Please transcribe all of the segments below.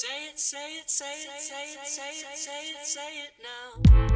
Say it, say it, say it, say it, say it, say it, say it now.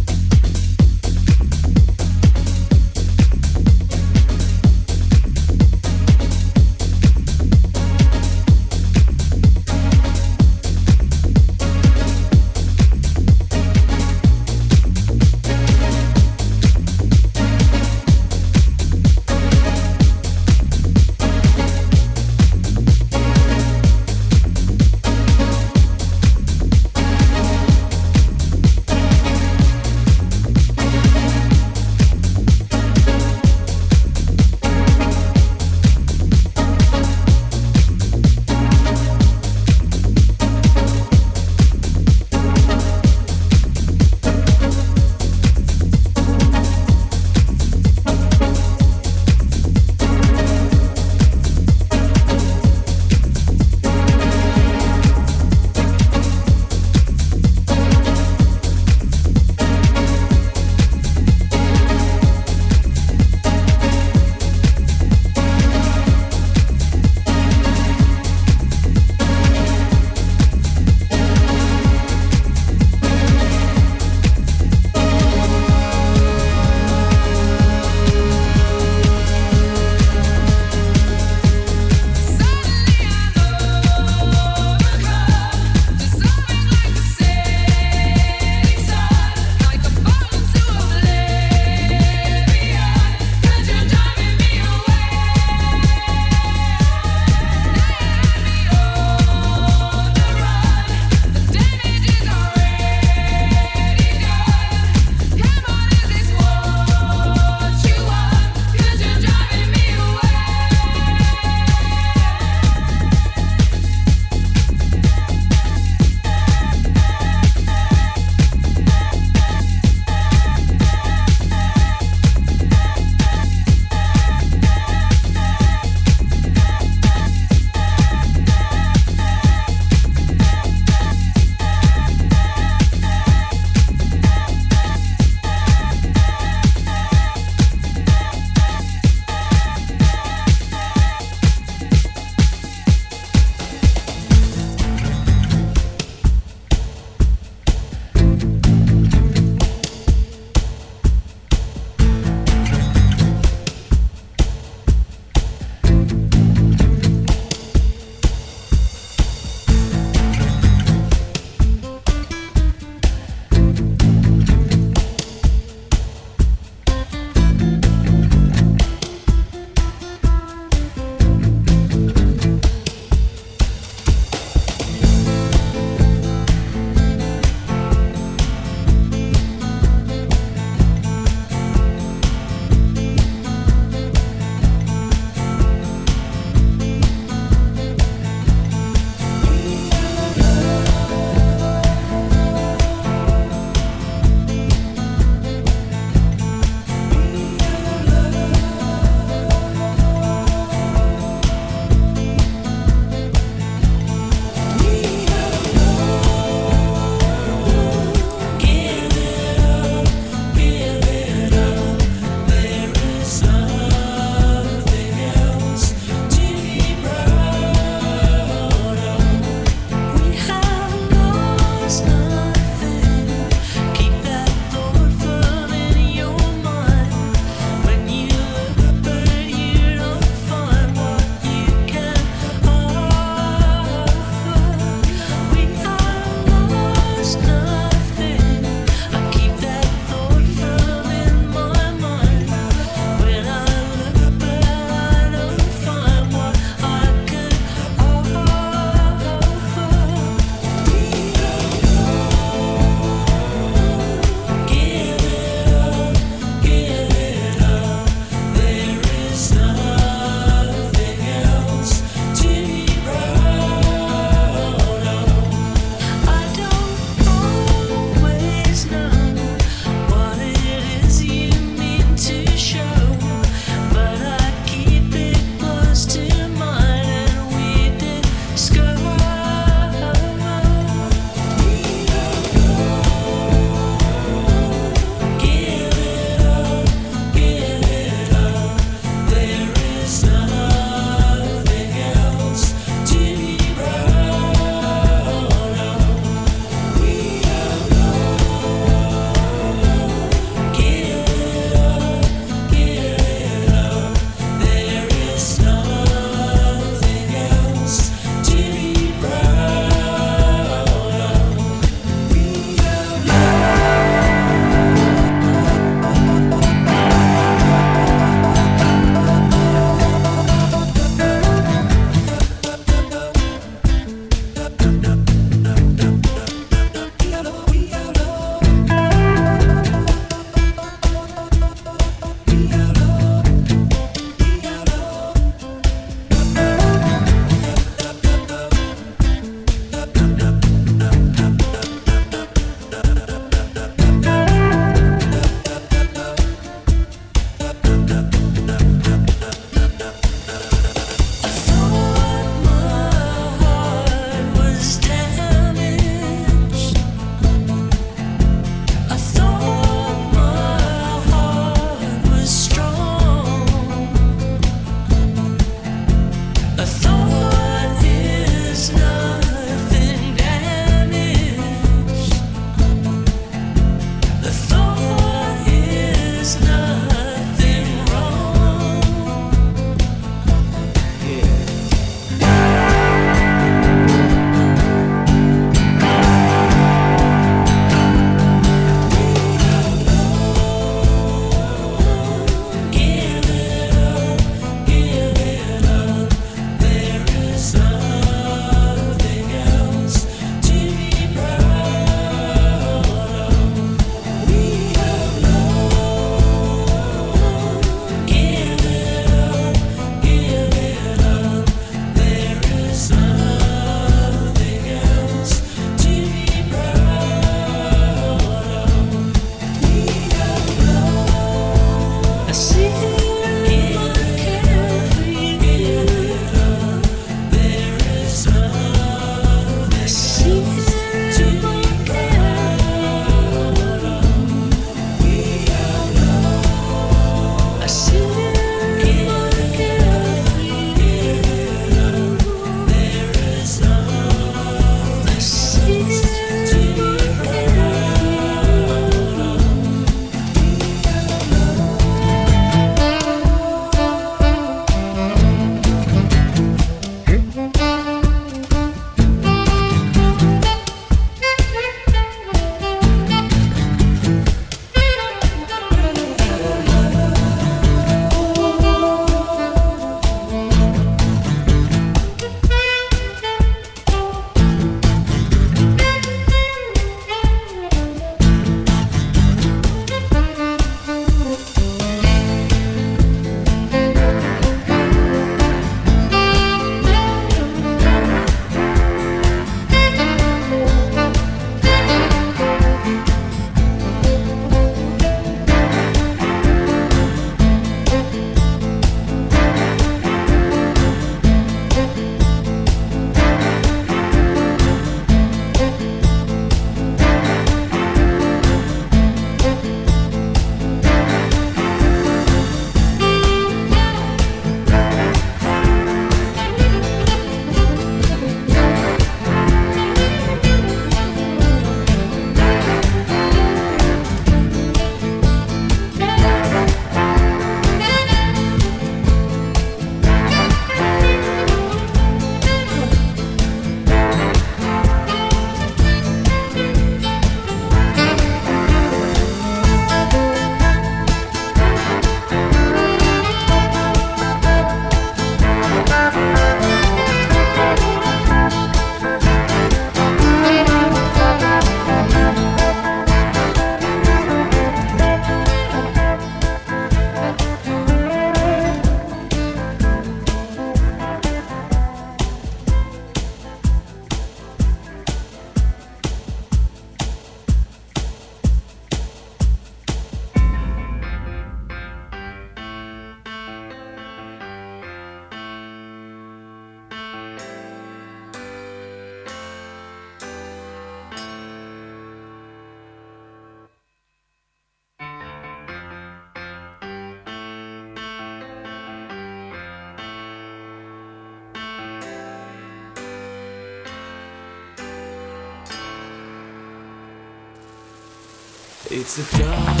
It's a dark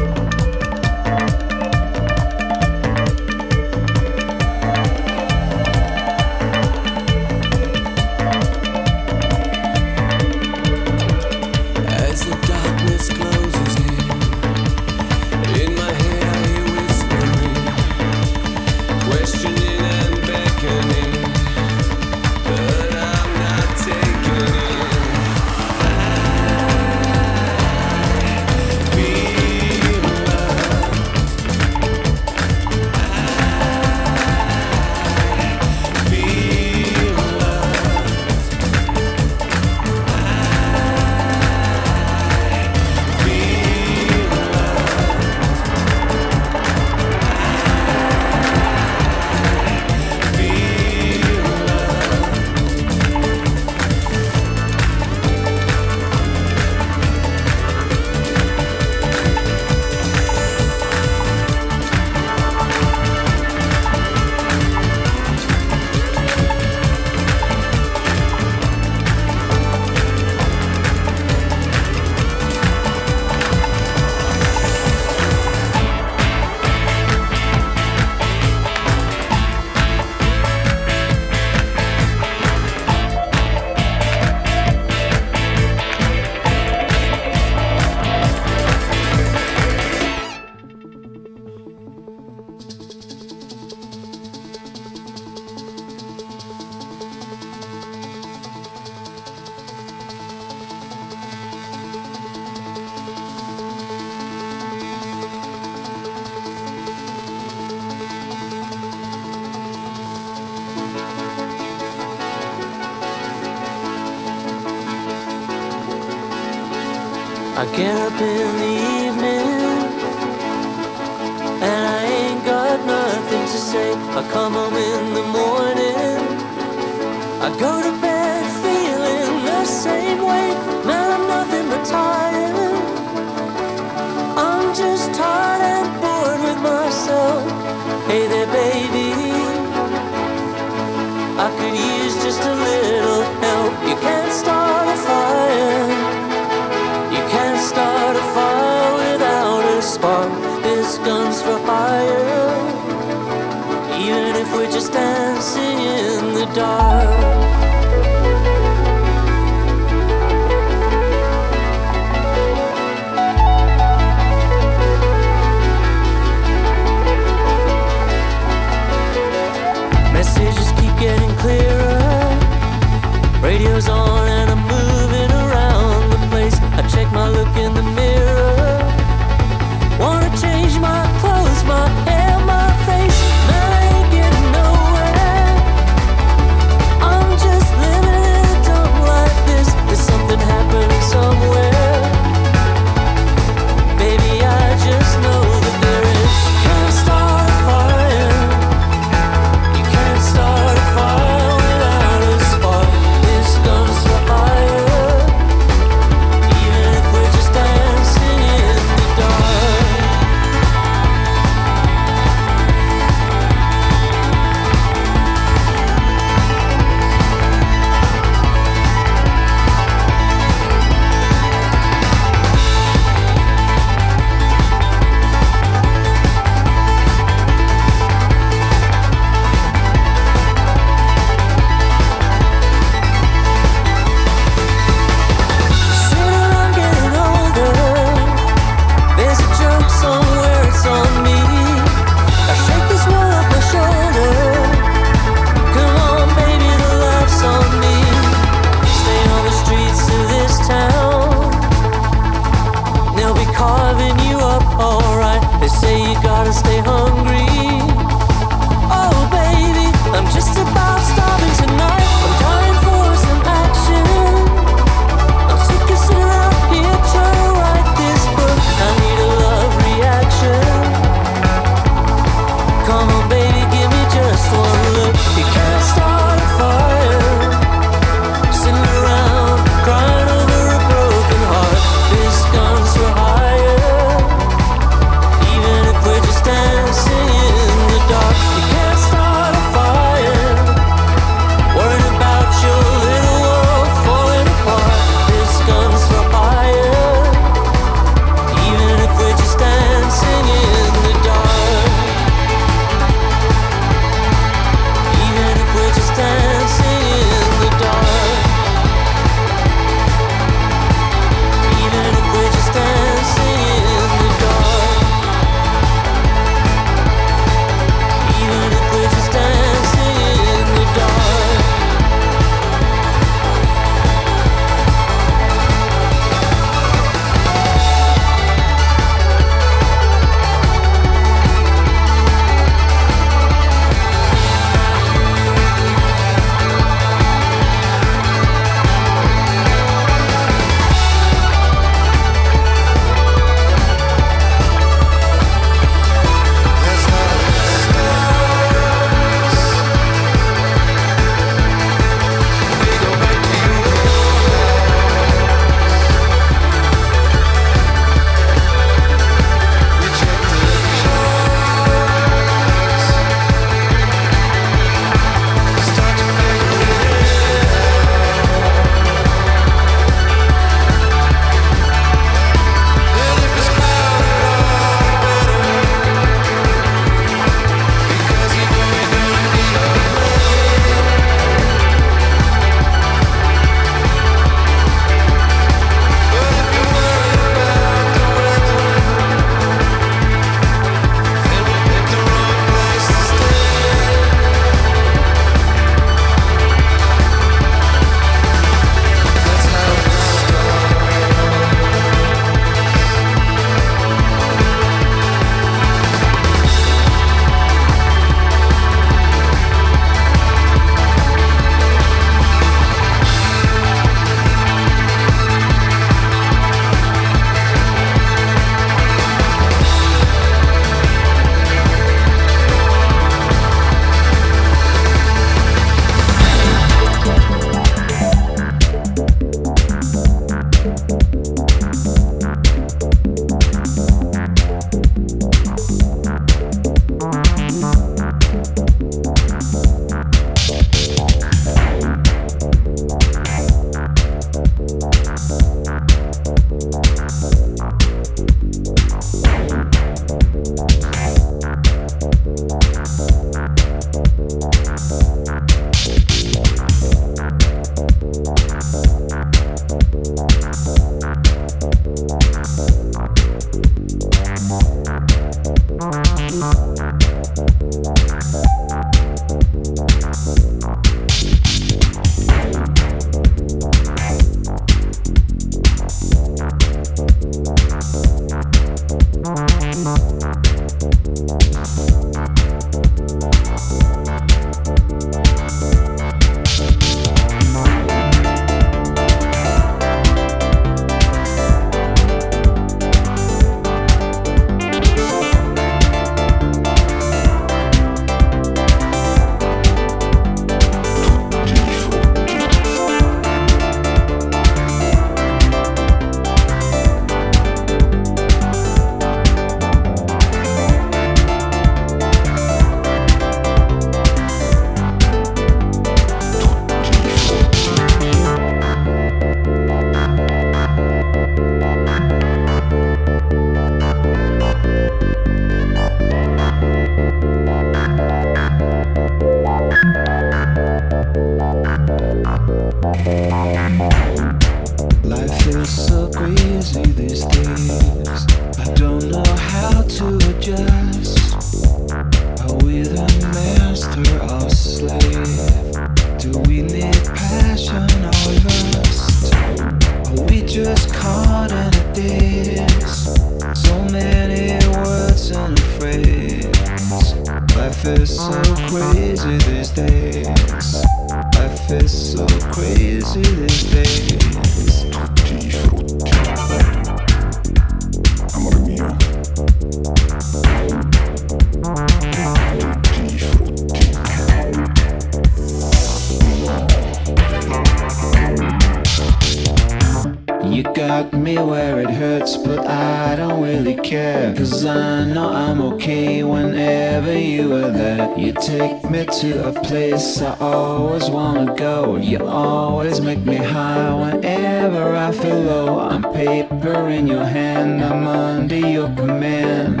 You take me to a place I always wanna go. You always make me high whenever I feel low. I'm paper in your hand, I'm under your command.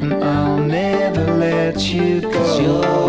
And I'll never let you go. Cause you're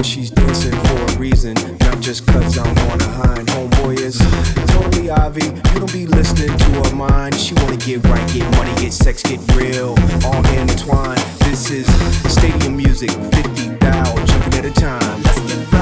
what she's dancing for a reason, not just cause I'm on a hind. Homeboy is totally Ivy, you don't be listening to her mind. She wanna get right, get money, get sex, get real, all intertwined. This is stadium music, 50 thou, jumping at a time. Let's get right.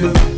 You.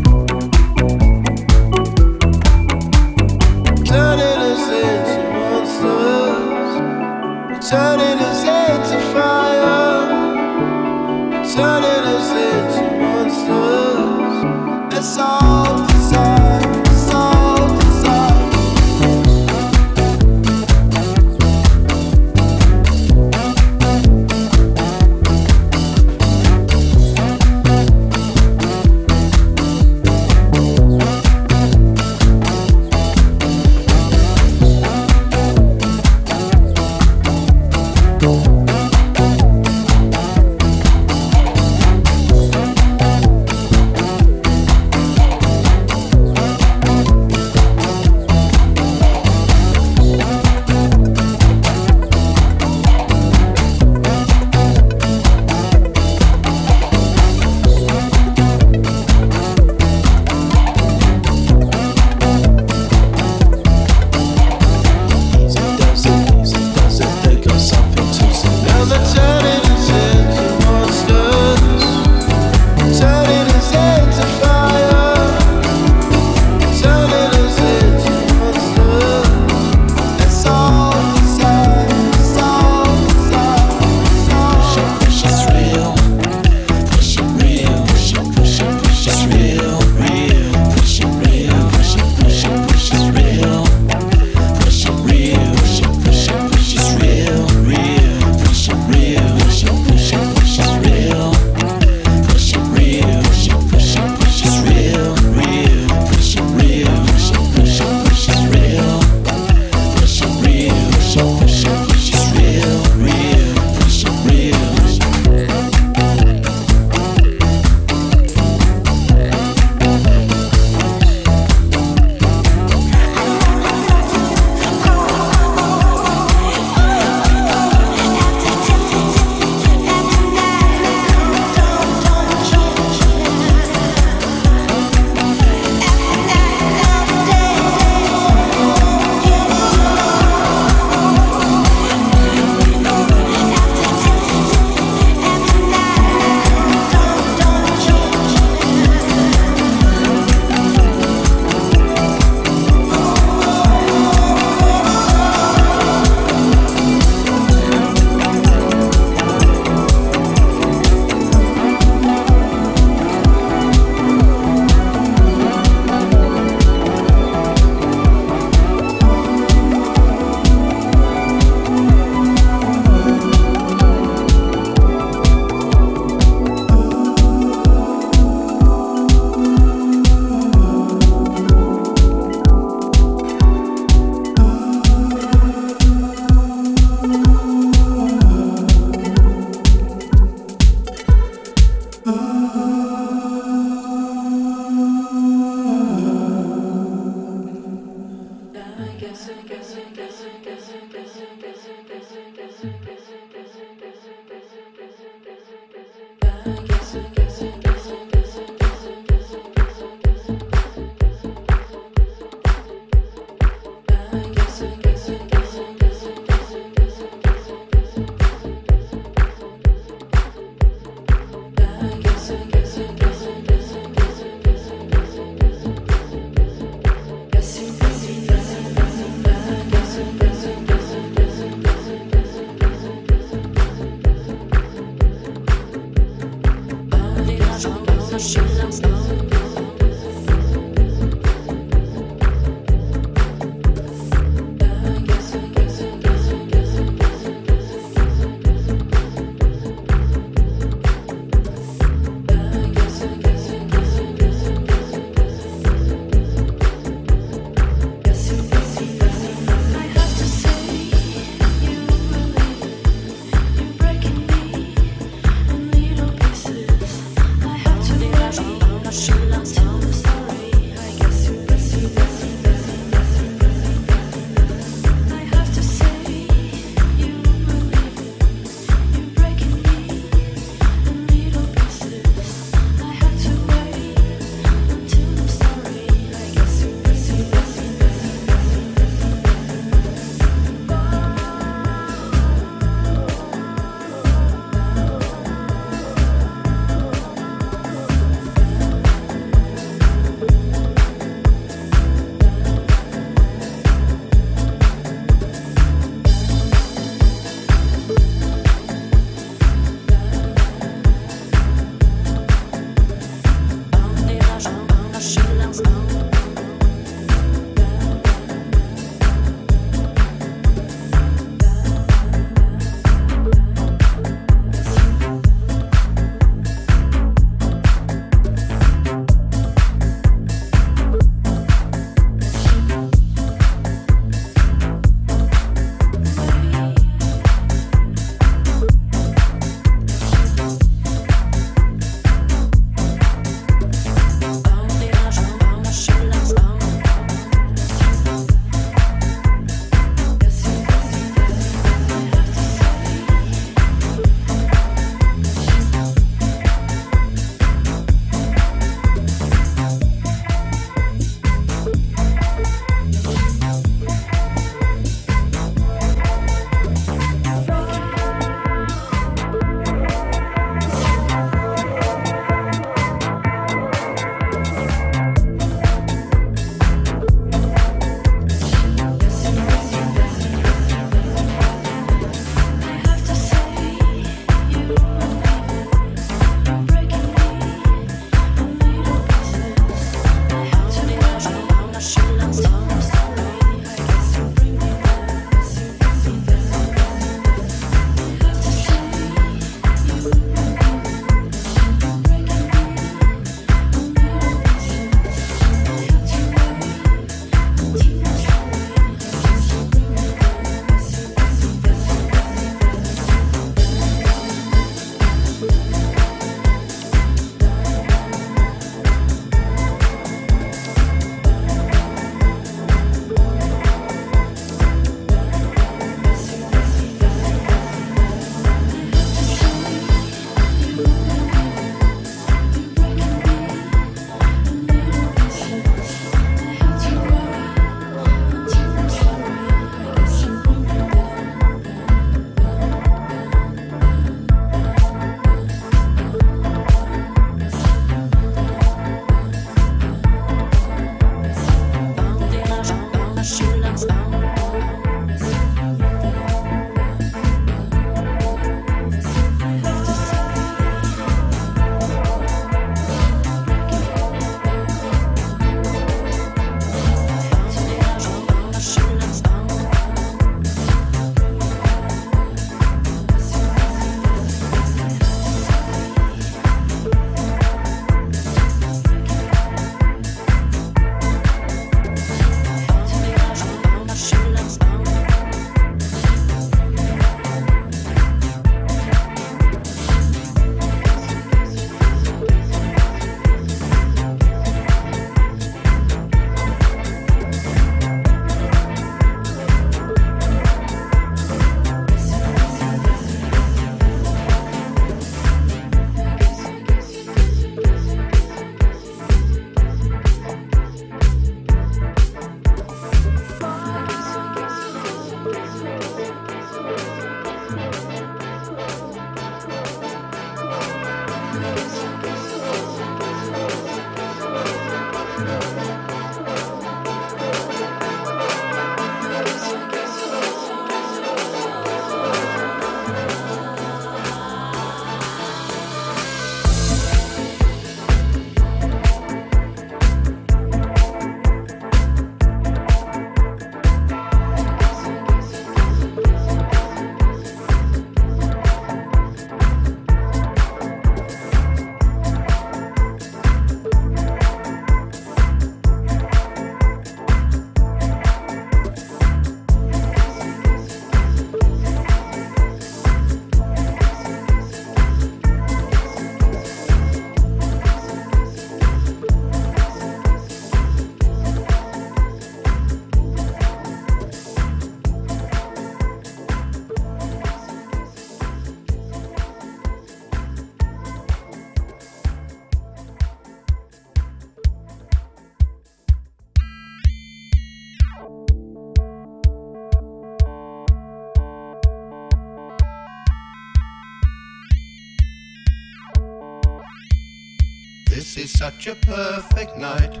Such a perfect night,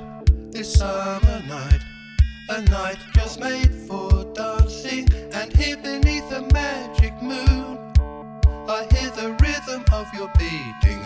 this summer night. A night just made for dancing, and here beneath the magic moon, I hear the rhythm of your beating.